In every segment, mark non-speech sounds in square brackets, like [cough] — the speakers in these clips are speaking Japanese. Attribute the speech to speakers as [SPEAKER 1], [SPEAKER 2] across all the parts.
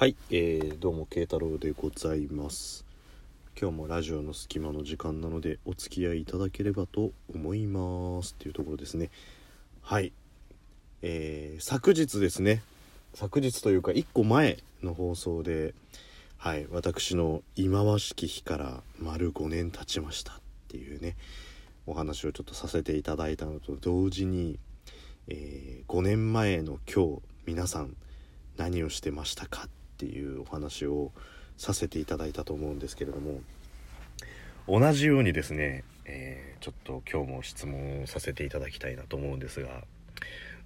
[SPEAKER 1] はい、えー、どうも慶太郎でございます。今日もラジオの隙間の時間なのでお付き合いいただければと思います。っていうところですね。はい。えー、昨日ですね。昨日というか1個前の放送ではい私の忌まわしき日から丸5年経ちました。っていうねお話をちょっとさせていただいたのと同時に、えー5年前の今日皆さん何をしてましたか？っていうお話をさせていただいたと思うんですけれども同じようにですね、えーちょっと今日も質問をさせていただきたいなと思うんですが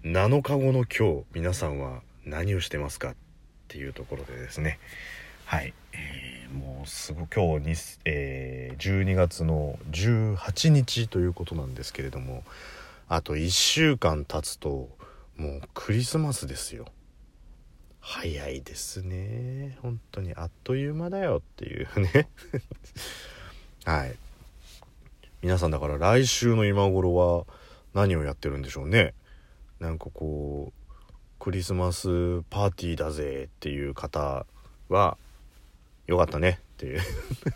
[SPEAKER 1] 7日後の今日皆さんは何をしてますかっていうところでですね。はい、えーもうすぐ今日に、えー12月の18日ということなんですけれどもあと1週間経つともうクリスマスですよ。早いですね。本当にあっという間だよっていうね。[laughs] はい。皆さんだから来週の今頃は何をやってるんでしょうね。なんかこうクリスマスパーティーだぜっていう方はよかったねっていう。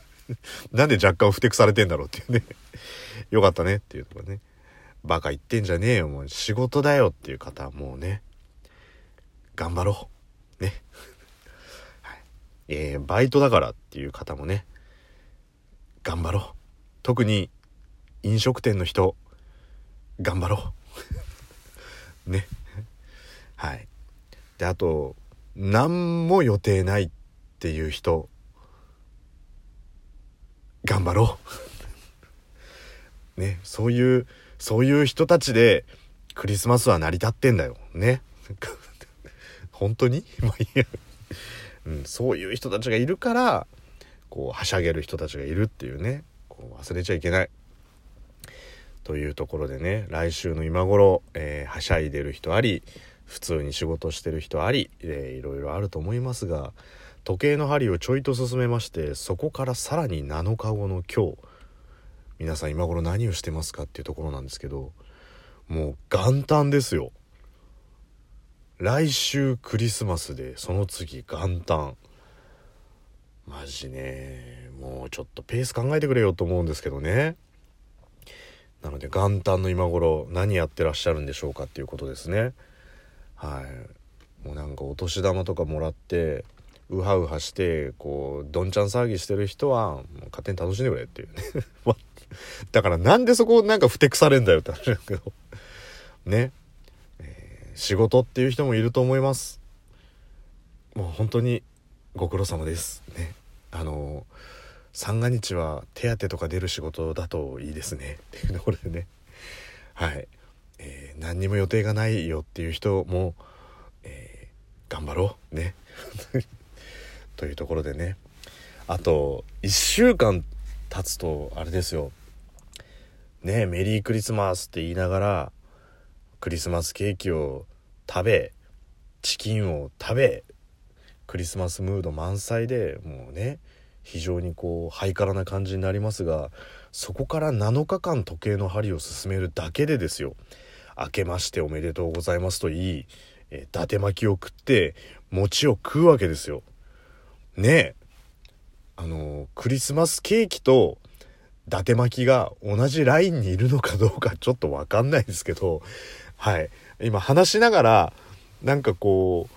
[SPEAKER 1] [laughs] なんで若干ふてくされてんだろうっていうね。よかったねっていうとかね。バカ言ってんじゃねえよもう仕事だよっていう方はもうね頑張ろう。ね、はい。えーバイトだからっていう方もね頑張ろう。特に飲食店の人頑張ろう。[laughs] ね。はい。であと何も予定ないっていう人頑張ろう。[laughs] ね。そういうそういう人たちでクリスマスは成り立ってんだよ。ね。[laughs] 本当に？[laughs] まい、うん、そういう人たちがいるからこうはしゃげる人たちがいるっていうね。こう忘れちゃいけない。というところでね来週の今頃、えーはしゃいでる人あり普通に仕事してる人あり、えーいろいろあると思いますが時計の針をちょいと進めましてそこからさらに7日後の今日皆さん今頃何をしてますかっていうところなんですけどもう元旦ですよ。来週クリスマスでその次元旦。マジね。もうちょっとペース考えてくれよと思うんですけどね。なので元旦の今頃何やってらっしゃるんでしょうかっていうことですね。はい。もうなんかお年玉とかもらってウハウハしてこうどんちゃん騒ぎしてる人は勝手に楽しんでくれっていうね。[laughs] だからなんでそこなんかふてくされんだよって話だけど。ね、仕事っていう人もいると思います。もう本当にご苦労様です。ね。あの三が日は手当とか出る仕事だといいですね。っていうところでね。はい、えー何にも予定がないよっていう人も、えー頑張ろう。ね。[laughs] というところでね。あと1週間経つとあれですよ。ねメリークリスマスって言いながらクリスマスケーキを食べチキンを食べクリスマスムード満載でもうね非常にこうハイカラな感じになりますがそこから7日間時計の針を進めるだけでですよ。明けましておめでとうございますと言い、えー伊達巻きを食って餅を食うわけですよ。ねえあのクリスマスケーキと伊達巻きが同じラインにいるのかどうかちょっとわかんないですけどはい。今話しながらなんかこう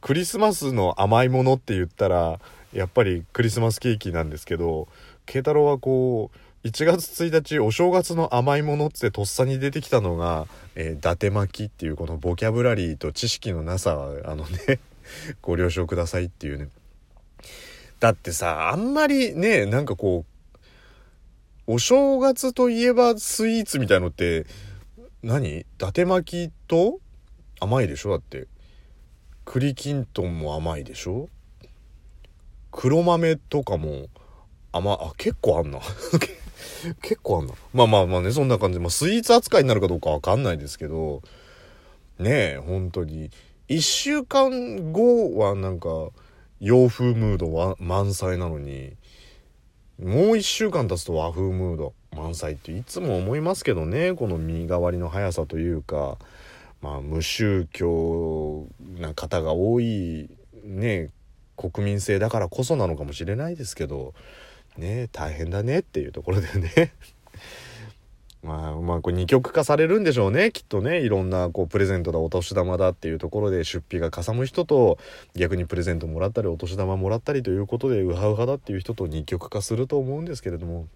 [SPEAKER 1] クリスマスの甘いものって言ったらやっぱりクリスマスケーキなんですけど慶太郎はこう1月1日お正月の甘いものってとっさに出てきたのが、えー伊達巻きっていうこのボキャブラリーと知識のなさはあのね [laughs] ご了承くださいっていうね。だってさあんまりねなんかこうお正月といえばスイーツみたいのって何？伊達巻きと甘いでしょ？だって。栗きんとんも甘いでしょ？黒豆とかも甘あ結構あんな。[laughs] 結構あんな。まあまあまあねそんな感じ、まあ、スイーツ扱いになるかどうかわかんないですけど。ねえ本当に。1週間後はなんか洋風ムードは満載なのにもう1週間経つと和風ムード。満載っていつも思いますけどねこの身代わりの速さというか。まあ無宗教な方が多いね国民性だからこそなのかもしれないですけどね大変だねっていうところでね。[laughs] まあまあこれ二極化されるんでしょうねきっとね。いろんなこうプレゼントだお年玉だっていうところで出費がかさむ人と逆にプレゼントもらったりお年玉もらったりということでウハウハだっていう人と二極化すると思うんですけれども。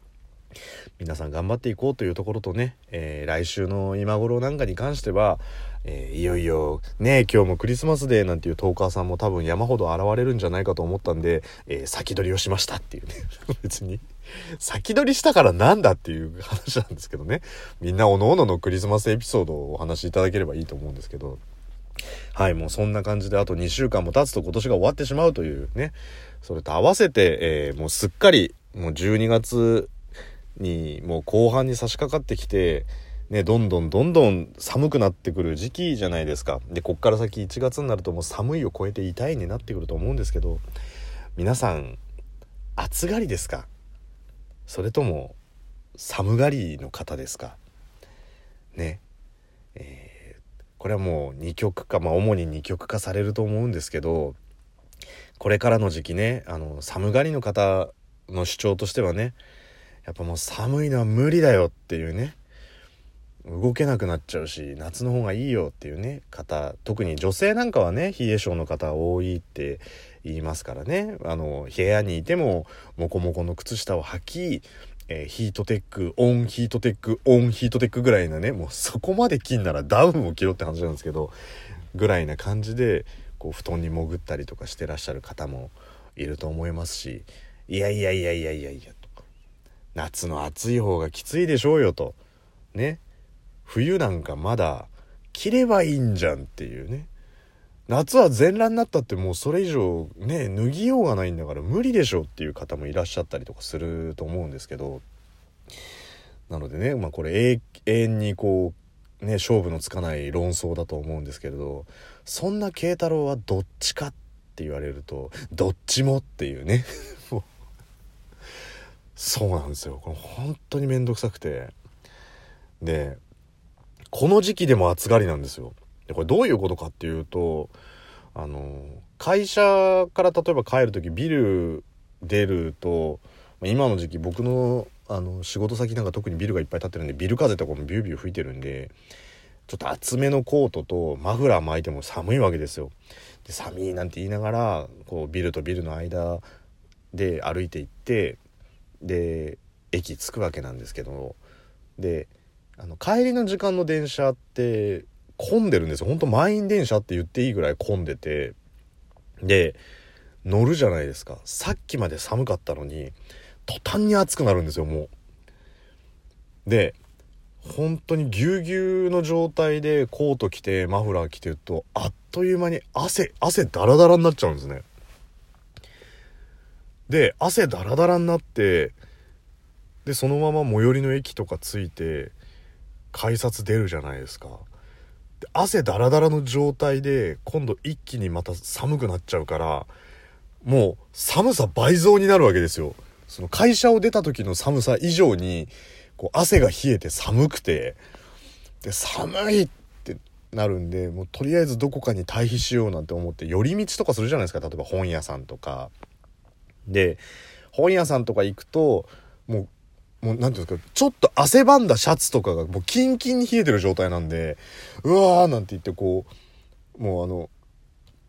[SPEAKER 1] 皆さん頑張っていこうというところとね、えー、来週の今頃なんかに関しては、えー、いよいよね今日もクリスマスデーなんていうトーカーさんも多分山ほど現れるんじゃないかと思ったんで、えー、先取りをしましたっていうね。[laughs] 別に先取りしたからなんだっていう話なんですけどね。みんなおのおののクリスマスエピソードをお話しいただければいいと思うんですけど。はいもうそんな感じであと2週間も経つと今年が終わってしまうというね。それと合わせて、えー、もうすっかりもう12月にもう後半に差し掛かってきて、ね、どんどんどんどん寒くなってくる時期じゃないですか。で、こっから先1月になるともう寒いを超えて痛いになってくると思うんですけど、皆さん、暑がりですか？それとも寒がりの方ですか？ね。えー、これはもう二極化、まあ主に二極化されると思うんですけど、これからの時期ね、あの、寒がりの方の主張としてはね、やっぱもう寒いのは無理だよっていうね。動けなくなっちゃうし夏の方がいいよっていうね方特に女性なんかはね冷え性の方多いって言いますからね。あの部屋にいてもモコモコの靴下を履き、えー、ヒートテック on ヒートテック on ヒートテックぐらいなねもうそこまで着んならダウンを着ろって話なんですけどぐらいな感じでこう布団に潜ったりとかしてらっしゃる方もいると思いますしいやいやいやいやいやいや夏の暑い方がきついでしょうよと。ね。冬なんかまだ着ればいいんじゃんっていうね。夏は全裸になったってもうそれ以上ね脱ぎようがないんだから無理でしょっていう方もいらっしゃったりとかすると思うんですけど。なのでねまあこれ永遠にこうね勝負のつかない論争だと思うんですけれどそんな慶太郎はどっちかって言われるとどっちもっていうね。[laughs] そうなんですよ。これ本当に面倒くさくて。でこの時期でも暑がりなんですよ。でこれどういうことかっていうとあの会社から例えば帰る時ビル出ると今の時期僕のあの仕事先なんか特にビルがいっぱい建ってるんでビル風とかもビュービュー吹いてるんでちょっと厚めのコートとマフラー巻いても寒いわけですよ。で寒いなんて言いながらこうビルとビルの間で歩いていってで駅着くわけなんですけどであの帰りの時間の電車って混んでるんですよ。ほんと満員電車って言っていいぐらい混んでてで乗るじゃないですか。さっきまで寒かったのに途端に暑くなるんですよもう。で本当にぎゅうぎゅうの状態でコート着てマフラー着てるとあっという間に汗汗ダラダラになっちゃうんですね。で汗ダラダラになってでそのまま最寄りの駅とか着いて改札出るじゃないですか。で汗ダラダラの状態で今度一気にまた寒くなっちゃうからもう寒さ倍増になるわけですよ。その会社を出た時の寒さ以上にこう汗が冷えて寒くてで寒いってなるんでもうとりあえずどこかに退避しようなんて思って寄り道とかするじゃないですか。例えば本屋さんとか。で本屋さんとか行くともう何ていうんですかちょっと汗ばんだシャツとかがもうキンキンに冷えてる状態なんでうわーなんて言ってこうもうあの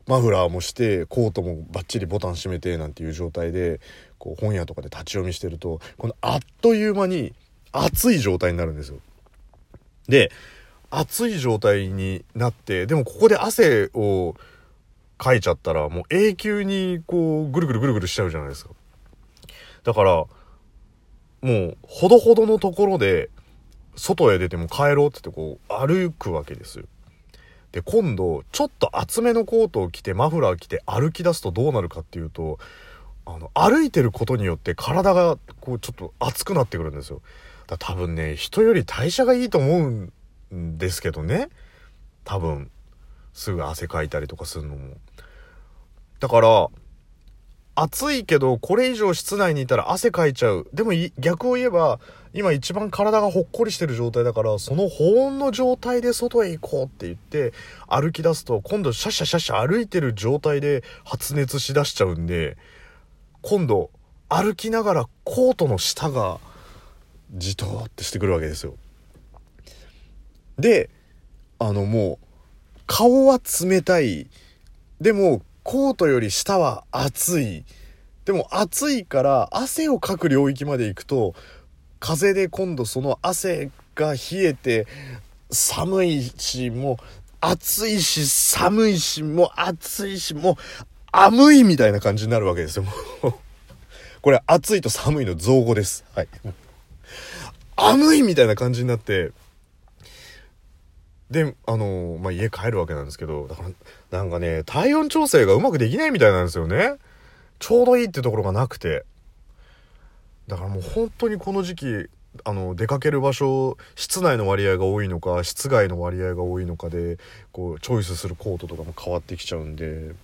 [SPEAKER 1] マフラーもしてコートもバッチリボタン閉めてなんていう状態でこう本屋とかで立ち読みしてるとこのあっという間に暑い状態になるんですよ。で暑い状態になってでもここで汗を書いちゃったらもう永久にこうぐるぐるぐるぐるしちゃうじゃないですか。だからもうほどほどのところで外へ出ても帰ろうって言ってこう歩くわけですよ。で今度ちょっと厚めのコートを着てマフラー着て歩き出すとどうなるかっていうとあの歩いてることによって体がこうちょっと熱くなってくるんですよ。だ多分ね人より代謝がいいと思うんですけどね多分すぐ汗かいたりとかするのも。だから、暑いけどこれ以上室内にいたら汗かいちゃうでも逆を言えば今一番体がほっこりしてる状態だからその保温の状態で外へ行こうって言って歩き出すと今度シャシャシャシャ歩いてる状態で発熱しだしちゃうんで今度歩きながらコートの下がじとーってしてくるわけですよであのもう顔は冷たいでもコートより下は暑いでも暑いから汗をかく領域まで行くと風で今度その汗が冷えて寒いしもう暑いし寒いしもう暑いしもう寒いみたいな感じになるわけですよ。[laughs] これ暑いと寒いの造語です。はい。寒いみたいな感じになってで、あの、まあ、家帰るわけなんですけど、だから、なんかね、体温調整がうまくできないみたいなんですよね。ちょうどいいってところがなくて。だからもう本当にこの時期、あの、出かける場所、室内の割合が多いのか、室外の割合が多いのかで、こう、チョイスするコートとかも変わってきちゃうんで、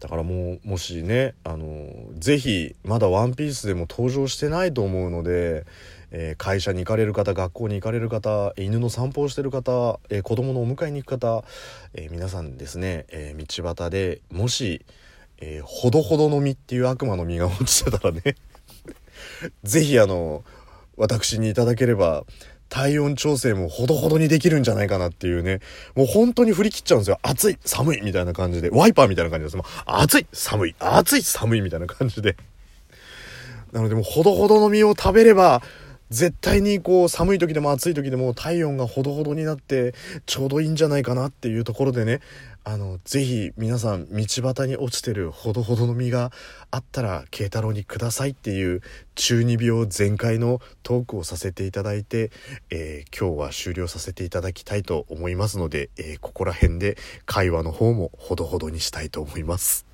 [SPEAKER 1] だからもう、もしね、あの、ぜひ、まだワンピースでも登場してないと思うので、え、会社に行かれる方学校に行かれる方犬の散歩をしてる方、えー、子供のお迎えに行く方、え、皆さんですね、え道端でもし、えほどほどの実っていう悪魔の実が落ちてたらね [laughs] 是非あの私にいただければ体温調整もほどほどにできるんじゃないかなっていうね。もう本当に振り切っちゃうんですよ。暑い、寒いみたいな感じで。ワイパーみたいな感じです。もう暑い、寒い、暑い、寒いみたいな感じで。なのでもうほどほどの実を食べれば、絶対にこう寒い時でも暑い時でも体温がほどほどになってちょうどいいんじゃないかなっていうところでねあのぜひ皆さん道端に落ちてるほどほどの実があったら慶太郎にくださいっていう中二病全開のトークをさせていただいて、えー、今日は終了させていただきたいと思いますので、えー、ここら辺で会話の方もほどほどにしたいと思います。